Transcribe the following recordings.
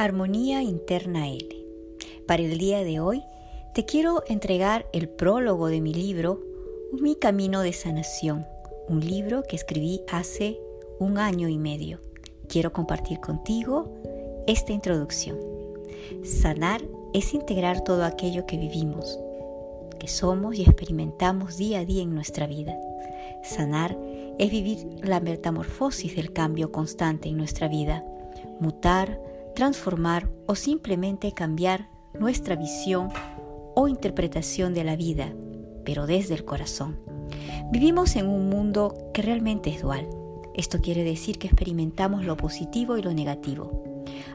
Armonía Interna L. Para el día de hoy te quiero entregar el prólogo de mi libro Mi Camino de Sanación, un libro que escribí hace un año y medio. Quiero compartir contigo esta introducción. Sanar es integrar todo aquello que vivimos, que somos y experimentamos día a día en nuestra vida. Sanar es vivir la metamorfosis del cambio constante en nuestra vida, mutar, transformar o simplemente cambiar nuestra visión o interpretación de la vida, pero desde el corazón. Vivimos en un mundo que realmente es dual. Esto quiere decir que experimentamos lo positivo y lo negativo.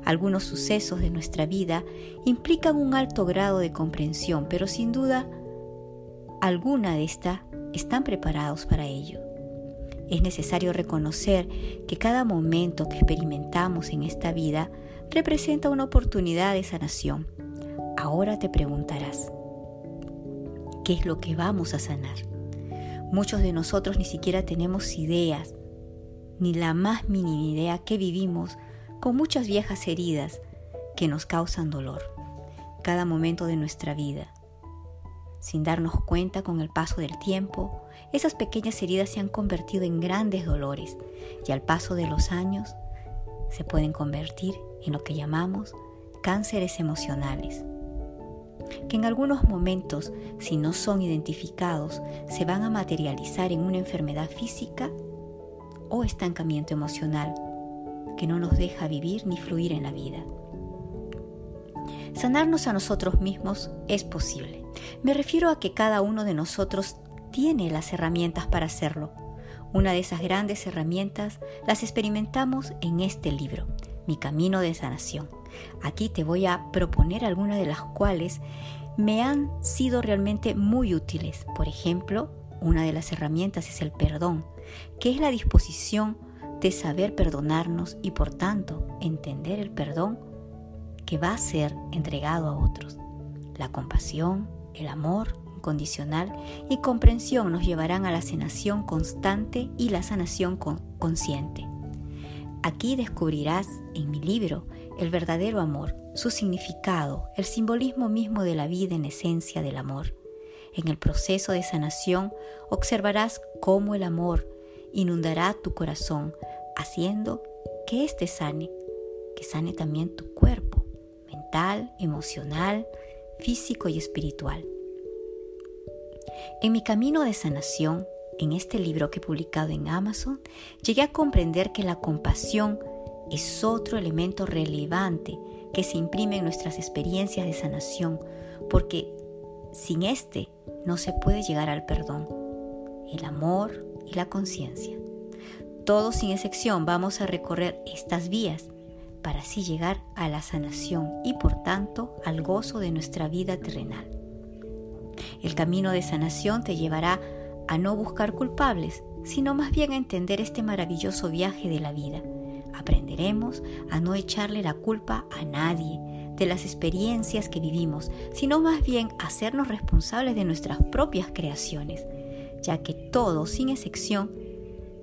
Algunos sucesos de nuestra vida implican un alto grado de comprensión, pero sin duda alguna de estas están preparados para ello. Es necesario reconocer que cada momento que experimentamos en esta vida representa una oportunidad de sanación. Ahora te preguntarás, ¿qué es lo que vamos a sanar? Muchos de nosotros ni siquiera tenemos ideas, ni la más mínima idea que vivimos con muchas viejas heridas que nos causan dolor, cada momento de nuestra vida. Sin darnos cuenta con el paso del tiempo, esas pequeñas heridas se han convertido en grandes dolores y al paso de los años se pueden convertir en lo que llamamos cánceres emocionales, que en algunos momentos, si no son identificados, se van a materializar en una enfermedad física o estancamiento emocional que no nos deja vivir ni fluir en la vida. Sanarnos a nosotros mismos es posible. Me refiero a que cada uno de nosotros tiene las herramientas para hacerlo. Una de esas grandes herramientas las experimentamos en este libro, Mi Camino de Sanación. Aquí te voy a proponer algunas de las cuales me han sido realmente muy útiles. Por ejemplo, una de las herramientas es el perdón, que es la disposición de saber perdonarnos y por tanto entender el perdón que va a ser entregado a otros. La compasión, el amor incondicional y comprensión nos llevarán a la sanación constante y la sanación consciente. Aquí descubrirás en mi libro el verdadero amor, su significado, el simbolismo mismo de la vida en esencia del amor. En el proceso de sanación observarás cómo el amor inundará tu corazón, haciendo que éste sane, que sane también tu cuerpo, mental, emocional, físico y espiritual. En mi camino de sanación, en este libro que he publicado en Amazon, llegué a comprender que la compasión es otro elemento relevante que se imprime en nuestras experiencias de sanación, porque sin este no se puede llegar al perdón, el amor y la conciencia. Todos sin excepción vamos a recorrer estas vías para así llegar a la sanación y por tanto al gozo de nuestra vida terrenal. El camino de sanación te llevará a no buscar culpables, sino más bien a entender este maravilloso viaje de la vida. Aprenderemos a no echarle la culpa a nadie de las experiencias que vivimos, sino más bien a hacernos responsables de nuestras propias creaciones, ya que todo, sin excepción,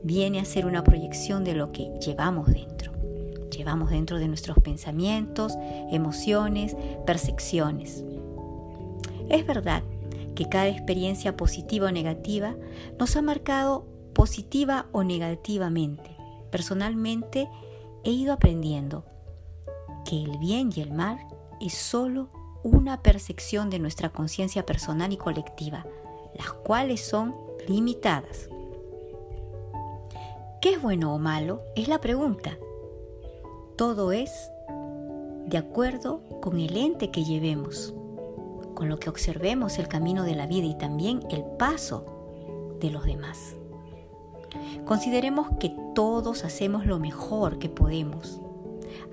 viene a ser una proyección de lo que llevamos dentro. Llevamos dentro de nuestros pensamientos, emociones, percepciones. Es verdad que cada experiencia positiva o negativa nos ha marcado positiva o negativamente. Personalmente he ido aprendiendo que el bien y el mal es solo una percepción de nuestra conciencia personal y colectiva, las cuales son limitadas. ¿Qué es bueno o malo? Es la pregunta. Todo es de acuerdo con el ente que llevemos con lo que observemos el camino de la vida y también el paso de los demás. Consideremos que todos hacemos lo mejor que podemos,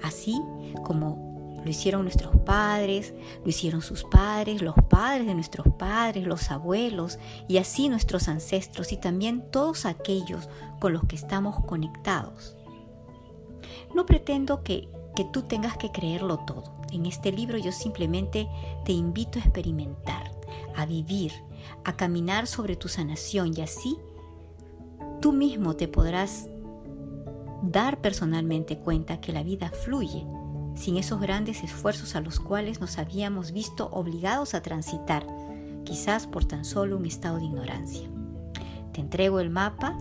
así como lo hicieron nuestros padres, lo hicieron sus padres, los padres de nuestros padres, los abuelos y así nuestros ancestros y también todos aquellos con los que estamos conectados. No pretendo que, que tú tengas que creerlo todo. En este libro yo simplemente te invito a experimentar, a vivir, a caminar sobre tu sanación y así tú mismo te podrás dar personalmente cuenta que la vida fluye sin esos grandes esfuerzos a los cuales nos habíamos visto obligados a transitar, quizás por tan solo un estado de ignorancia. Te entrego el mapa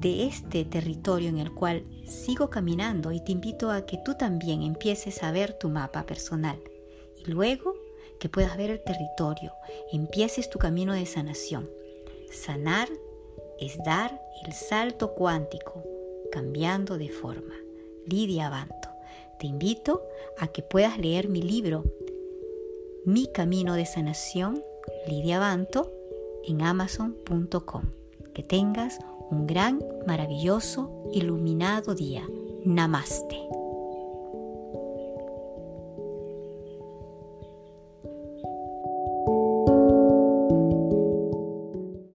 de este territorio en el cual sigo caminando y te invito a que tú también empieces a ver tu mapa personal y luego que puedas ver el territorio, empieces tu camino de sanación. Sanar es dar el salto cuántico, cambiando de forma. Lidia Banto. Te invito a que puedas leer mi libro, Mi Camino de Sanación, Lidia Banto, en amazon.com. Que tengas un gran, maravilloso, iluminado día. Namaste.